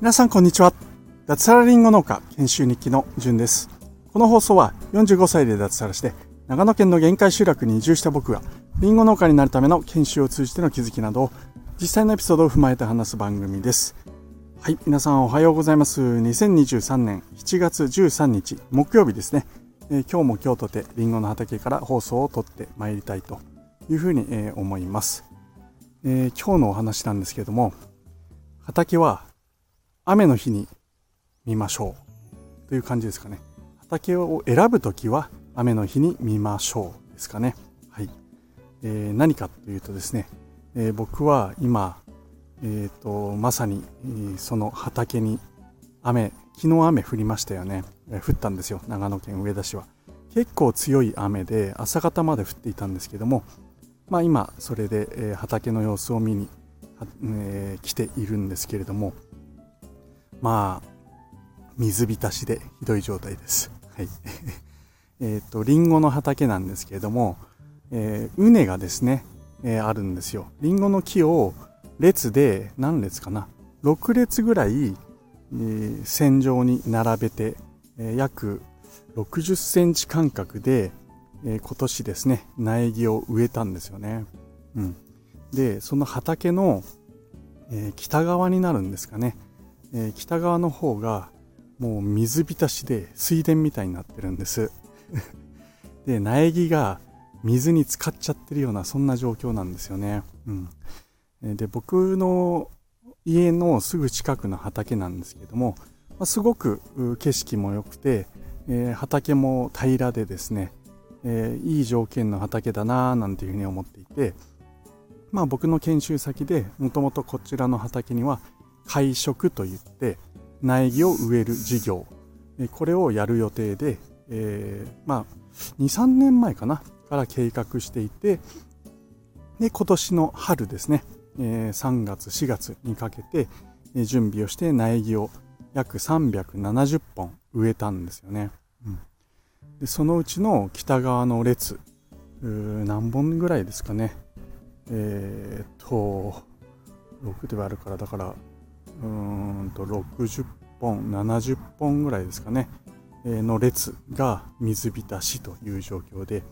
皆さんこんにちは。脱サラリンゴ農家研修日記のじゅんです。この放送は45歳で脱サラして長野県の限界集落に移住した僕がリンゴ農家になるための研修を通じての気づきなどを実際のエピソードを踏まえて話す番組です。はい皆さんおはようございます。2023年7月13日木曜日ですね、えー、今日も今日とてリンゴの畑から放送を撮ってまいりたいというふうに、えー、思います、えー、今日のお話なんですけれども畑は雨の日に見ましょうという感じですかね畑を選ぶときは雨の日に見ましょうですかね。はい。えー、何かというとですね、えー、僕は今、え、ー、と、まさに、その畑に雨、昨日雨降りましたよね、え。降ったんですよ、長野県上田市は。結構強い雨で朝方まで降っていたんですけども、まあ今、それで、え、畑の様子を見に、え、来ているんですけれども、まあ、水浸しでひどい状態です。はい。えっと、リンゴの畑なんですけれども、えー、畝がですね、えー、あるんですよ。リンゴの木を列で、何列かな ?6 列ぐらい、えー、線状に並べて、えー、約60センチ間隔で、えー、今年ですね、苗木を植えたんですよね。うん。で、その畑の、えー、北側になるんですかね。えー、北側の方がもう水浸しで水田みたいになってるんです。で、苗木が水に浸かっちゃってるようなそんな状況なんですよね。うん。で、僕の家のすぐ近くの畑なんですけども、まあ、すごく景色も良くて、えー、畑も平らでですね、えー、いい条件の畑だなぁなんていうふうに思っていて、まあ僕の研修先でもともとこちらの畑には会食といって、苗木を植える事業え、これをやる予定で、えー、まあ、2、3年前かな、から計画していて、で、今年の春ですね、え、3月、4月にかけて、え準備をして苗木を約370本植えたんですよね。でそのうちの北側の列、何本ぐらいですかね。えー、っと、6で割るから、だから、うんと60本70本ぐらいですかね、え、の列が水浸しという状況で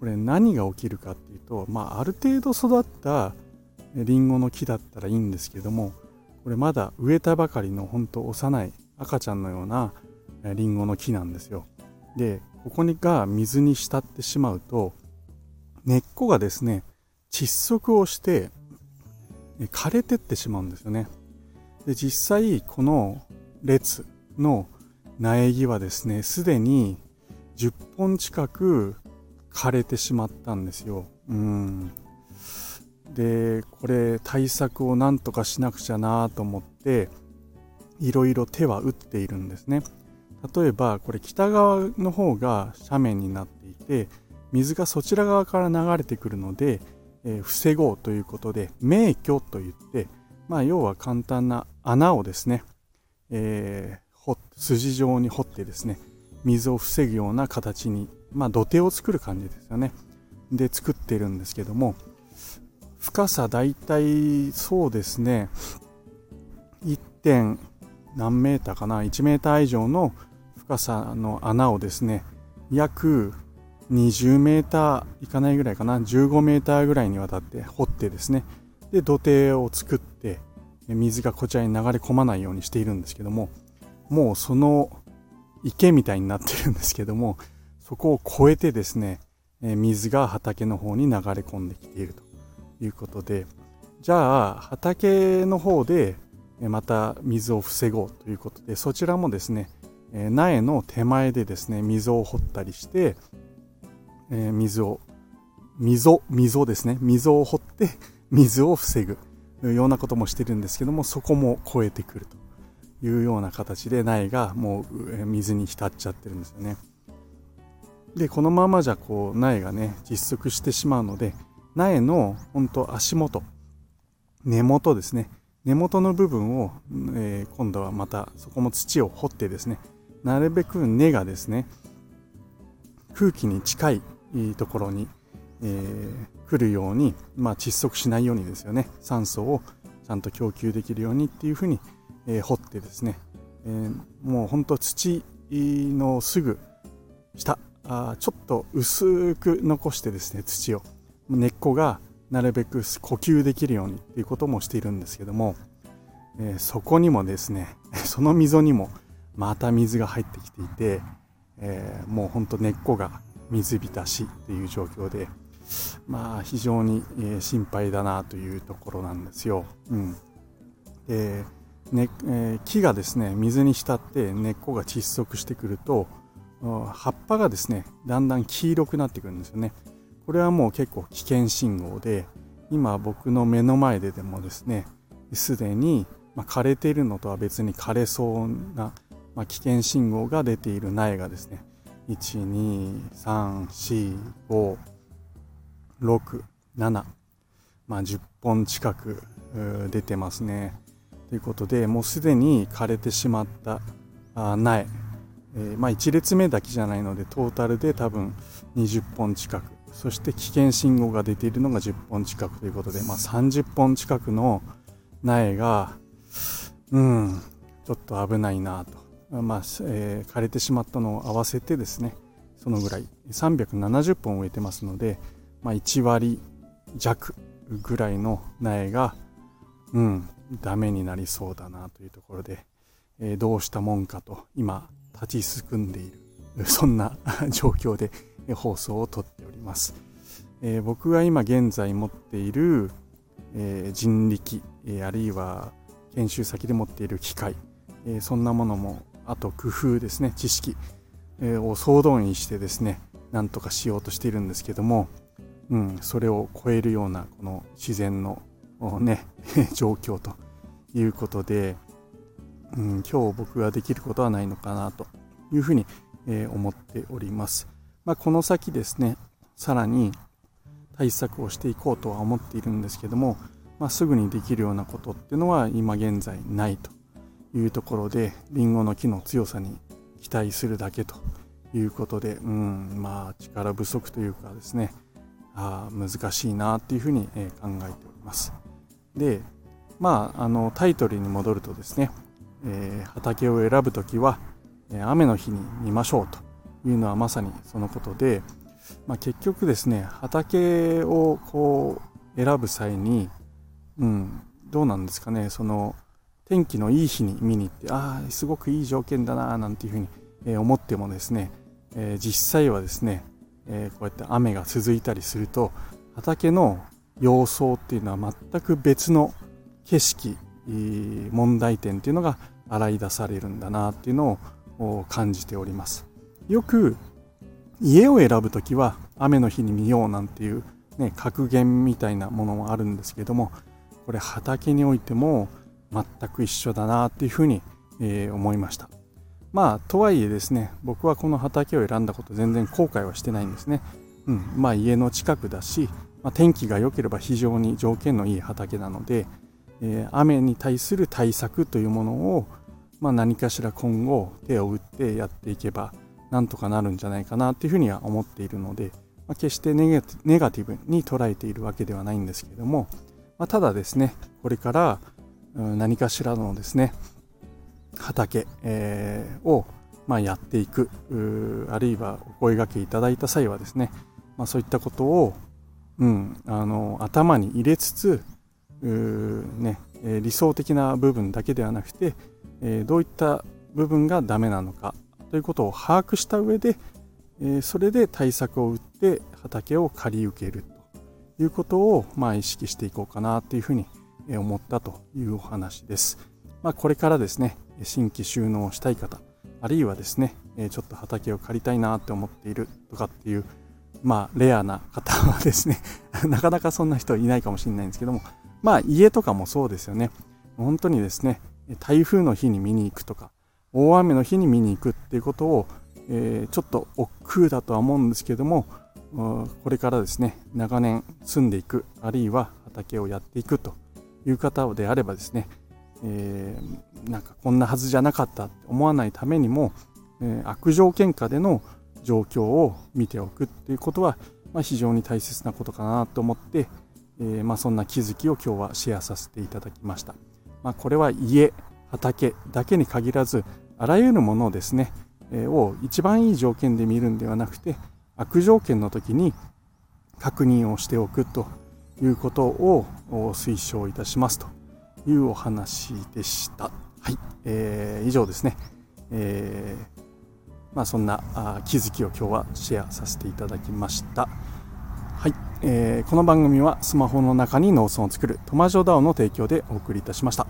これ何が起きるかっていうと、まあ、ある程度育ったリンゴの木だったらいいんですけどもこれまだ植えたばかりの本当幼い赤ちゃんのようなリンゴの木なんですよでここにが水に浸ってしまうと根っこがですね窒息をして枯れてってしまうんですよね。で実際この列の苗木はですねすでに10本近く枯れてしまったんですよ。うん。でこれ対策をなんとかしなくちゃなと思っていろいろ手は打っているんですね。例えばこれ北側の方が斜面になっていて水がそちら側から流れてくるので、えー、防ごうということで名居といってまあ要は簡単な穴をですね、えー、筋状に掘ってですね、水を防ぐような形に、まあ土手を作る感じですよね。で作ってるんですけども、深さだいたいそうですね、1. 点何メーターかな、1メーター以上の深さの穴をですね、約20メーターいかないぐらいかな、15メーターぐらいにわたって掘ってですね、で土手を作って水がこちらに流れ込まないようにしているんですけどももうその池みたいになってるんですけどもそこを越えてですね水が畑の方に流れ込んできているということでじゃあ畑の方でまた水を防ごうということでそちらもですね苗の手前でですね溝を掘ったりしてえ水を溝溝ですね溝を掘って水を防ぐようなこともしてるんですけども、そこも超えてくるというような形で苗がもう水に浸っちゃってるんですよね。で、このままじゃこう苗がね、実測してしまうので、苗の本当足元、根元ですね。根元の部分を、えー、今度はまたそこも土を掘ってですね、なるべく根がですね、空気に近いところに、えー、来るように、まあ、窒息しないようにですよね。酸素をちゃんと供給できるようにっていうふうに、えー、掘ってですね、えー、もうほんと土のすぐ下あちょっと薄く残してですね土を。根っこがなるべく呼吸できるようにっていうこともしているんですけども、えー、そこにもですね その溝にもまた水が入ってきていて、えー、もうほんと根っこが水浸しっていう状況でまあ非常に、え心配だなというところなんですよ。うんでねえー、木がですね水に浸って根っこが窒息してくると葉っぱがですねだんだん黄色くなってくるんですよねこれはもう結構危険信号で今僕の目の前ででもですねすでに、まあ、枯れているのとは別に枯れそうな、まあ、危険信号が出ている苗がですね12345 6、7、まあ、10本近く出てますね。ということで、もうすでに枯れてしまった苗、えー、まあ、1列目だけじゃないので、トータルで多分20本近く、そして危険信号が出ているのが10本近くということで、まあ、30本近くの苗が、うん、ちょっと危ないなと。まあえー、枯れてしまったのを合わせてですね、そのぐらい、370本植えてますので、まあ、1割弱ぐらいの苗が、うん、ダメになりそうだなというところで、えー、どうしたもんかと今立ち進んでいる そんな 状況で放送をとっております、えー、僕が今現在持っている、えー、人力、えあるいは研修先で持っている機械、えそんなものもあと工夫ですね知識、を総動員してですねなんとかしようとしているんですけどもうん、それを超えるようなこの自然のね 状況ということで、うん、今日僕ができることはないのかなというふうに、え、思っております。まあ、この先ですねさらに対策をしていこうとは思っているんですけども、まあ、すぐにできるようなことっていうのは今現在ないというところでりんごの木の強さに期待するだけということで、うん、まあ力不足というかですねあ難しいなっていうふうに、え考えております。で、まあ、あのタイトルに戻るとですね、えー、畑を選ぶ時は、え雨の日に見ましょうというのはまさにそのことで、まあ、結局ですね畑をこう選ぶ際に、うん、どうなんですかねその天気のいい日に見に行ってああすごくいい条件だななんていうふうに、え思ってもですね、え、実際はですねえ、こうやって雨が続いたりすると畑の様相っていうのは全く別の景色問題点っていうのが洗い出されるんだなっていうのを感じております。よく家を選ぶ時は雨の日に見ようなんていう、ね、格言みたいなものもあるんですけどもこれ畑においても全く一緒だなっていうふうに、えー、思いましたまあ、とはいえですね、僕はこの畑を選んだこと全然後悔はしてないんですね。うん、まあ家の近くだし、まあ、天気が良ければ非常に条件のいい畑なので、えー、雨に対する対策というものを、まあ、何かしら今後手を打ってやっていけばなんとかなるんじゃないかなっていうふうには思っているので、まあ、決してネガティブに捉えているわけではないんですけれども、まあ、ただですねこれから、何かしらのですね畑、えー、を、まあ、やっていくあるいはお声がけいただいた際はですね、まあ、そういったことを、うん、あの頭に入れつつね、理想的な部分だけではなくて、え、どういった部分がダメなのかということを把握した上で、え、それで対策を打って畑を借り受けるということを、まあ、意識していこうかなというふうに思います思ったというお話です。まあ、これからですね、新規収納したい方、あるいはですね、ちょっと畑を借りたいなって思っているとかっていう、まあ、レアな方はですね、なかなかそんな人いないかもしれないんですけども、まあ、家とかもそうですよね。本当にですね、台風の日に見に行くとか、大雨の日に見に行くっていうことを、えー、ちょっと億劫だとは思うんですけども、これからですね、長年住んでいく、あるいは畑をやっていくという方であればですね、えー、なんかこんなはずじゃなかったって思わないためにも、えー、悪条件下での状況を見ておくっていうことはまあ、非常に大切なことかなと思って、えー、まあ、そんな気づきを今日はシェアさせていただきました。まあ、これは家、畑だけに限らず、あらゆるものをですね、え、を一番いい条件で見るんではなくて、悪条件の時に確認をしておくということを推奨いたしますというお話でした。はい、えー、以上ですね。えーまあ、そんなあ気づきを今日はシェアさせていただきました。はい、えー、この番組はスマホの中に農村を作るトマジョダオの提供でお送りいたしました。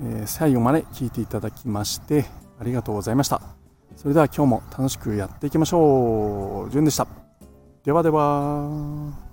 えー、最後まで聞いていただきましてありがとうございました。それでは今日も楽しくやっていきましょう。じゅんでした。ではでは。